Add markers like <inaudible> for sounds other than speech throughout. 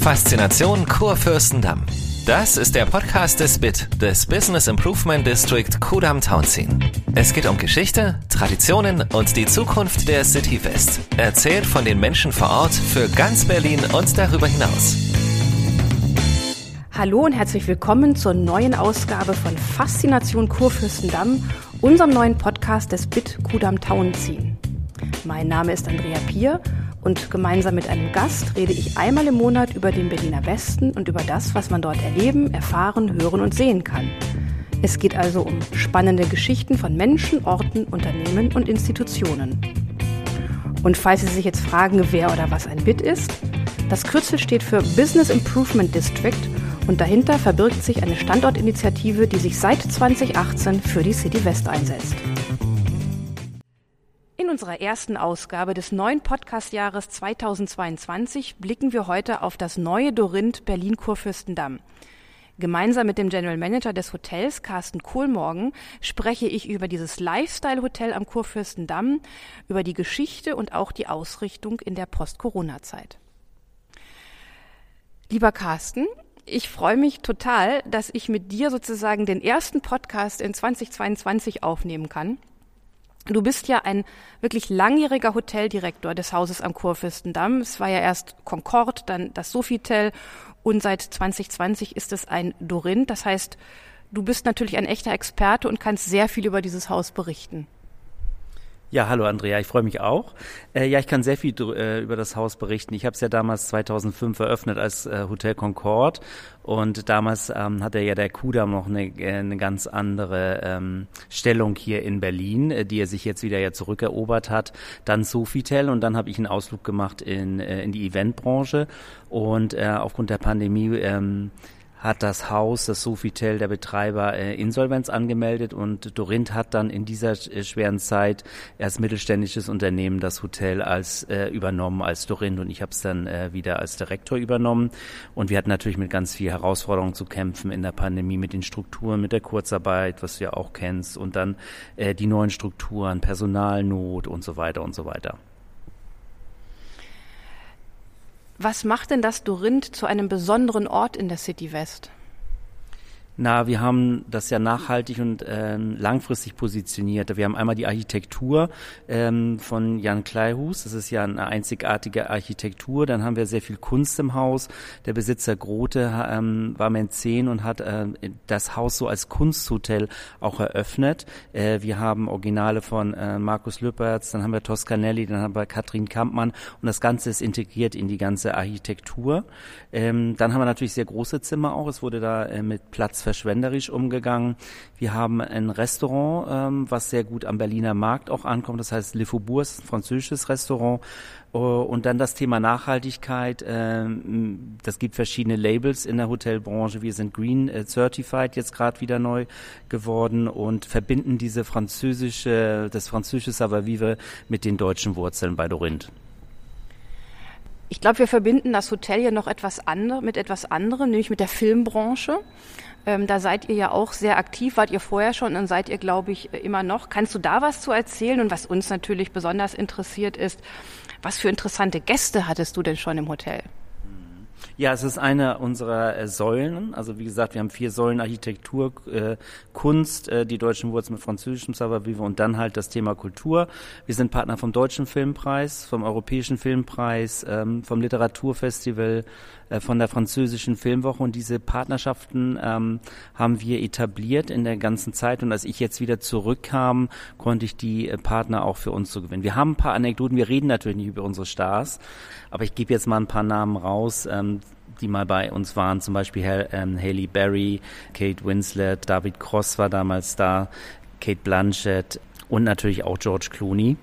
Faszination Kurfürstendamm. Das ist der Podcast des BIT, des Business Improvement District Kudam Townsien. Es geht um Geschichte, Traditionen und die Zukunft der City West. Erzählt von den Menschen vor Ort für ganz Berlin und darüber hinaus. Hallo und herzlich willkommen zur neuen Ausgabe von Faszination Kurfürstendamm, unserem neuen Podcast des BIT Kudam Townsien. Mein Name ist Andrea Pier und gemeinsam mit einem Gast rede ich einmal im Monat über den Berliner Westen und über das, was man dort erleben, erfahren, hören und sehen kann. Es geht also um spannende Geschichten von Menschen, Orten, Unternehmen und Institutionen. Und falls Sie sich jetzt fragen, wer oder was ein BIT ist, das Kürzel steht für Business Improvement District und dahinter verbirgt sich eine Standortinitiative, die sich seit 2018 für die City West einsetzt. In unserer ersten Ausgabe des neuen Podcastjahres 2022 blicken wir heute auf das neue Dorinth Berlin-Kurfürstendamm. Gemeinsam mit dem General Manager des Hotels, Carsten Kohlmorgen, spreche ich über dieses Lifestyle-Hotel am Kurfürstendamm, über die Geschichte und auch die Ausrichtung in der Post-Corona-Zeit. Lieber Carsten, ich freue mich total, dass ich mit dir sozusagen den ersten Podcast in 2022 aufnehmen kann. Du bist ja ein wirklich langjähriger Hoteldirektor des Hauses am Kurfürstendamm. Es war ja erst Concord, dann das Sofitel und seit 2020 ist es ein Dorin. Das heißt, du bist natürlich ein echter Experte und kannst sehr viel über dieses Haus berichten. Ja, hallo Andrea, ich freue mich auch. Äh, ja, ich kann sehr viel äh, über das Haus berichten. Ich habe es ja damals 2005 eröffnet als äh, Hotel Concord und damals ähm, hatte ja der Kudam noch eine, äh, eine ganz andere ähm, Stellung hier in Berlin, äh, die er sich jetzt wieder ja zurückerobert hat. Dann Sofitel und dann habe ich einen Ausflug gemacht in, äh, in die Eventbranche und aufgrund der Pandemie ähm, hat das Haus, das Sofitel, der Betreiber, äh, Insolvenz angemeldet und Dorinth hat dann in dieser äh, schweren Zeit erst mittelständisches Unternehmen das Hotel als äh, übernommen als Dorinth und ich habe es dann äh, wieder als Direktor übernommen und wir hatten natürlich mit ganz viel Herausforderungen zu kämpfen in der Pandemie mit den Strukturen, mit der Kurzarbeit, was du ja auch kennst und dann äh, die neuen Strukturen, Personalnot und so weiter und so weiter. Was macht denn das Dorinth zu einem besonderen Ort in der City West? Na, wir haben das ja nachhaltig und ähm, langfristig positioniert. Wir haben einmal die Architektur ähm, von Jan Kleihus. Das ist ja eine einzigartige Architektur. Dann haben wir sehr viel Kunst im Haus. Der Besitzer Grote ähm, war Mäzen und hat äh, das Haus so als Kunsthotel auch eröffnet. Äh, wir haben Originale von äh, Markus Lüppertz, dann haben wir Toscanelli, dann haben wir Katrin Kampmann und das Ganze ist integriert in die ganze Architektur. Ähm, dann haben wir natürlich sehr große Zimmer auch. Es wurde da äh, mit Platz verschwenderisch umgegangen. Wir haben ein Restaurant, ähm, was sehr gut am Berliner Markt auch ankommt. Das heißt Le Faubourg, ein französisches Restaurant. Uh, und dann das Thema Nachhaltigkeit. Ähm, das gibt verschiedene Labels in der Hotelbranche. Wir sind Green äh, Certified jetzt gerade wieder neu geworden und verbinden diese französische, das französische Savoir-vivre mit den deutschen Wurzeln bei Dorinth. Ich glaube, wir verbinden das Hotel ja noch etwas andere, mit etwas anderem, nämlich mit der Filmbranche. Ähm, da seid ihr ja auch sehr aktiv, wart ihr vorher schon und seid ihr, glaube ich, immer noch. Kannst du da was zu erzählen? Und was uns natürlich besonders interessiert ist, was für interessante Gäste hattest du denn schon im Hotel? Ja, es ist eine unserer äh, Säulen. Also wie gesagt, wir haben vier Säulen Architektur, äh, Kunst, äh, die deutschen Wurzeln mit französischem Savoir-vivre und dann halt das Thema Kultur. Wir sind Partner vom Deutschen Filmpreis, vom Europäischen Filmpreis, ähm, vom Literaturfestival, äh, von der französischen Filmwoche und diese Partnerschaften ähm, haben wir etabliert in der ganzen Zeit und als ich jetzt wieder zurückkam, konnte ich die äh, Partner auch für uns zu gewinnen. Wir haben ein paar Anekdoten, wir reden natürlich nicht über unsere Stars, aber ich gebe jetzt mal ein paar Namen raus. Ähm, die mal bei uns waren, zum Beispiel ähm, Haley Berry, Kate Winslet, David Cross war damals da, Kate Blanchett und natürlich auch George Clooney.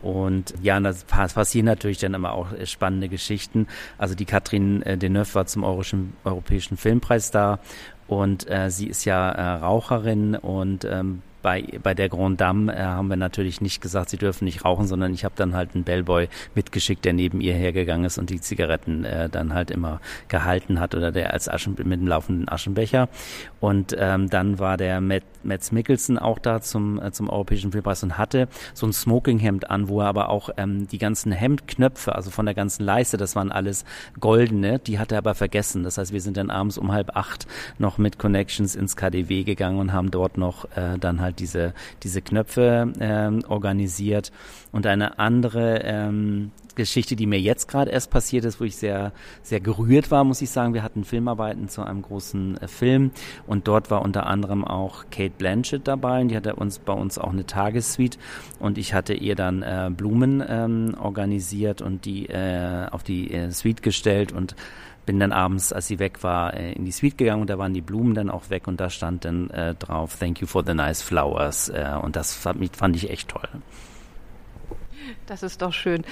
Und ja, das passieren natürlich dann immer auch spannende Geschichten. Also die Katrin äh, Deneuve war zum Europäischen, Filmpreis da und äh, sie ist ja äh, Raucherin und ähm, bei, bei der Grand Dame äh, haben wir natürlich nicht gesagt, sie dürfen nicht rauchen, sondern ich habe dann halt einen Bellboy mitgeschickt, der neben ihr hergegangen ist und die Zigaretten äh, dann halt immer gehalten hat oder der als Aschen mit dem laufenden Aschenbecher. Und ähm, dann war der Matt, Mats Mikkelsen auch da zum, äh, zum Europäischen Filmpreis und hatte so ein Smokinghemd an, wo er aber auch ähm, die ganzen Hemdknöpfe, also von der ganzen Leiste, das waren alles goldene, die hat er aber vergessen. Das heißt, wir sind dann abends um halb acht noch mit Connections ins KDW gegangen und haben dort noch äh, dann halt diese, diese Knöpfe ähm, organisiert. Und eine andere ähm, Geschichte, die mir jetzt gerade erst passiert ist, wo ich sehr, sehr gerührt war, muss ich sagen. Wir hatten Filmarbeiten zu einem großen äh, Film und dort war unter anderem auch Kate Blanchett dabei und die hatte uns bei uns auch eine Tagessuite und ich hatte ihr dann äh, Blumen ähm, organisiert und die äh, auf die äh, Suite gestellt und bin dann abends, als sie weg war, äh, in die Suite gegangen und da waren die Blumen dann auch weg und da stand dann äh, drauf, Thank you for the nice flowers. Äh, und das fand, fand ich echt toll. Das ist doch schön.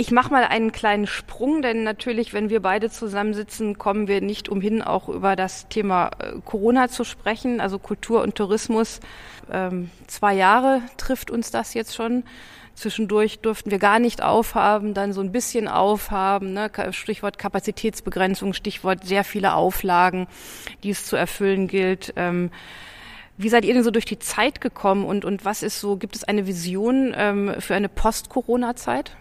Ich mache mal einen kleinen Sprung, denn natürlich, wenn wir beide zusammensitzen, kommen wir nicht umhin, auch über das Thema äh, Corona zu sprechen, also Kultur und Tourismus. Ähm, zwei Jahre trifft uns das jetzt schon. Zwischendurch durften wir gar nicht aufhaben, dann so ein bisschen aufhaben. Ne? Stichwort Kapazitätsbegrenzung, Stichwort sehr viele Auflagen, die es zu erfüllen gilt. Ähm, wie seid ihr denn so durch die Zeit gekommen und, und was ist so, gibt es eine Vision ähm, für eine Post-Corona-Zeit?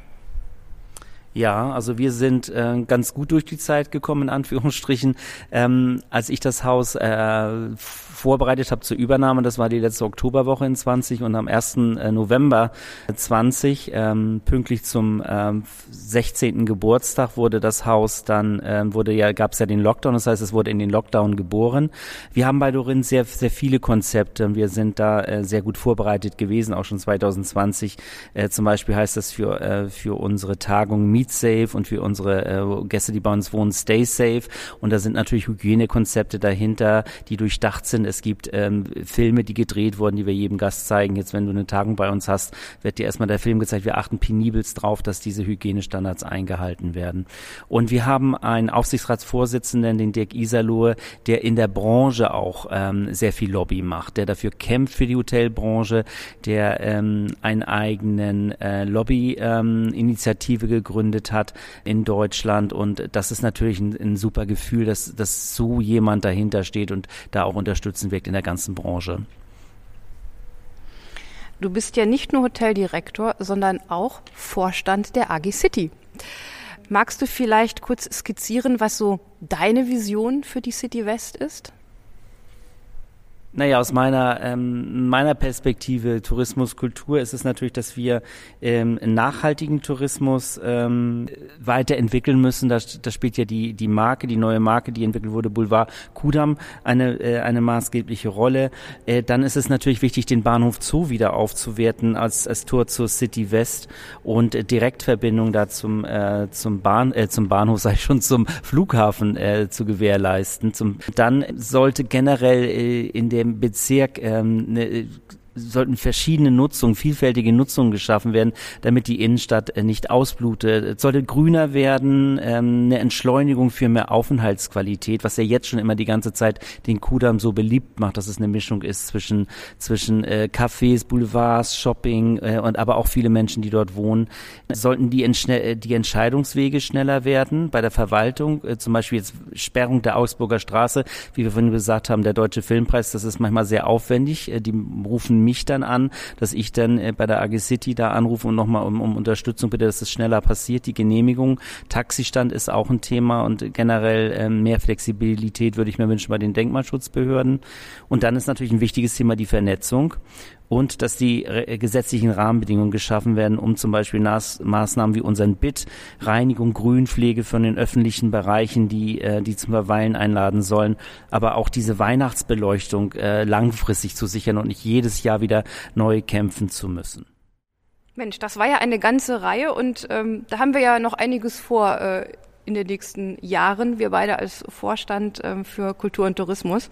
Ja, also wir sind äh, ganz gut durch die Zeit gekommen, in Anführungsstrichen. Ähm, als ich das Haus äh, vorbereitet habe zur Übernahme. Das war die letzte Oktoberwoche in 20 und am 1. Äh, November 20, ähm, pünktlich zum ähm, 16. Geburtstag, wurde das Haus dann, ähm, wurde ja, gab es ja den Lockdown, das heißt, es wurde in den Lockdown geboren. Wir haben bei Dorin sehr, sehr viele Konzepte. Wir sind da äh, sehr gut vorbereitet gewesen, auch schon 2020. Äh, zum Beispiel heißt das für, äh, für unsere Tagung Meet Safe und für unsere äh, Gäste, die bei uns wohnen, Stay Safe. Und da sind natürlich Hygienekonzepte dahinter, die durchdacht sind es gibt ähm, Filme, die gedreht wurden, die wir jedem Gast zeigen. Jetzt, wenn du eine Tagung bei uns hast, wird dir erstmal der Film gezeigt. Wir achten penibelst drauf, dass diese Hygienestandards eingehalten werden. Und wir haben einen Aufsichtsratsvorsitzenden, den Dirk Iserlohe, der in der Branche auch ähm, sehr viel Lobby macht, der dafür kämpft für die Hotelbranche, der ähm, einen eigenen äh, Lobby-Initiative ähm, gegründet hat in Deutschland. Und das ist natürlich ein, ein super Gefühl, dass, dass so jemand dahinter steht und da auch Unterstützen wirkt in der ganzen Branche. Du bist ja nicht nur Hoteldirektor, sondern auch Vorstand der AG City. Magst du vielleicht kurz skizzieren, was so deine Vision für die City West ist? Naja, aus meiner, ähm, meiner Perspektive Tourismus, Kultur ist es natürlich, dass wir ähm, nachhaltigen Tourismus ähm, weiterentwickeln müssen. Da, da spielt ja die, die Marke, die neue Marke, die entwickelt wurde, Boulevard Kudam, eine, äh, eine maßgebliche Rolle. Äh, dann ist es natürlich wichtig, den Bahnhof Zoo wieder aufzuwerten als, als Tor zur City West und äh, Direktverbindung da zum, äh, zum, Bahn, äh, zum Bahnhof, <laughs> sei schon zum Flughafen äh, zu gewährleisten. Zum, dann sollte generell äh, in der Bezirk ähm, ne, sollten verschiedene Nutzungen, vielfältige Nutzungen geschaffen werden, damit die Innenstadt äh, nicht ausblutet. Es sollte grüner werden, ähm, eine Entschleunigung für mehr Aufenthaltsqualität, was ja jetzt schon immer die ganze Zeit den Kudamm so beliebt macht, dass es eine Mischung ist zwischen zwischen äh, Cafés, Boulevards, Shopping äh, und aber auch viele Menschen, die dort wohnen. Sollten die, äh, die Entscheidungswege schneller werden bei der Verwaltung, äh, zum Beispiel jetzt Sperrung der Augsburger Straße, wie wir vorhin gesagt haben, der Deutsche Filmpreis, das ist manchmal sehr aufwendig. Äh, die rufen mich dann an, dass ich dann äh, bei der AG City da anrufe und nochmal um, um Unterstützung bitte, dass es schneller passiert. Die Genehmigung, Taxistand ist auch ein Thema und generell ähm, mehr Flexibilität würde ich mir wünschen bei den Denkmalschutzbehörden. Und dann ist natürlich ein wichtiges Thema die Vernetzung und dass die äh, gesetzlichen Rahmenbedingungen geschaffen werden, um zum Beispiel Maßnahmen wie unseren BIT, Reinigung, Grünpflege von den öffentlichen Bereichen, die, äh, die zum Verweilen einladen sollen, aber auch diese Weihnachtsbeleuchtung äh, langfristig zu sichern und nicht jedes Jahr wieder neu kämpfen zu müssen. Mensch, das war ja eine ganze Reihe und ähm, da haben wir ja noch einiges vor äh, in den nächsten Jahren, wir beide als Vorstand ähm, für Kultur und Tourismus.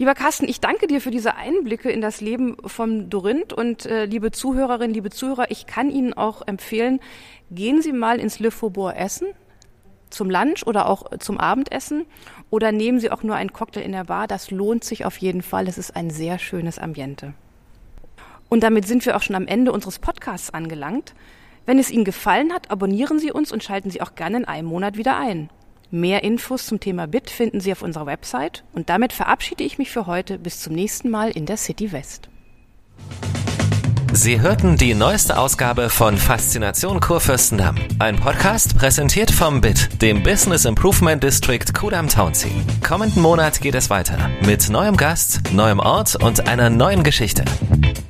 Lieber Carsten, ich danke dir für diese Einblicke in das Leben von Dorinth und äh, liebe Zuhörerinnen, liebe Zuhörer, ich kann Ihnen auch empfehlen, gehen Sie mal ins Le Faubourg Essen. zum Lunch oder auch zum Abendessen oder nehmen Sie auch nur einen Cocktail in der Bar. Das lohnt sich auf jeden Fall. Es ist ein sehr schönes Ambiente. Und damit sind wir auch schon am Ende unseres Podcasts angelangt. Wenn es Ihnen gefallen hat, abonnieren Sie uns und schalten Sie auch gerne in einem Monat wieder ein. Mehr Infos zum Thema BIT finden Sie auf unserer Website und damit verabschiede ich mich für heute bis zum nächsten Mal in der City West. Sie hörten die neueste Ausgabe von Faszination Kurfürstendamm. Ein Podcast präsentiert vom BIT, dem Business Improvement District Kudam Townsea. Kommenden Monat geht es weiter mit neuem Gast, neuem Ort und einer neuen Geschichte.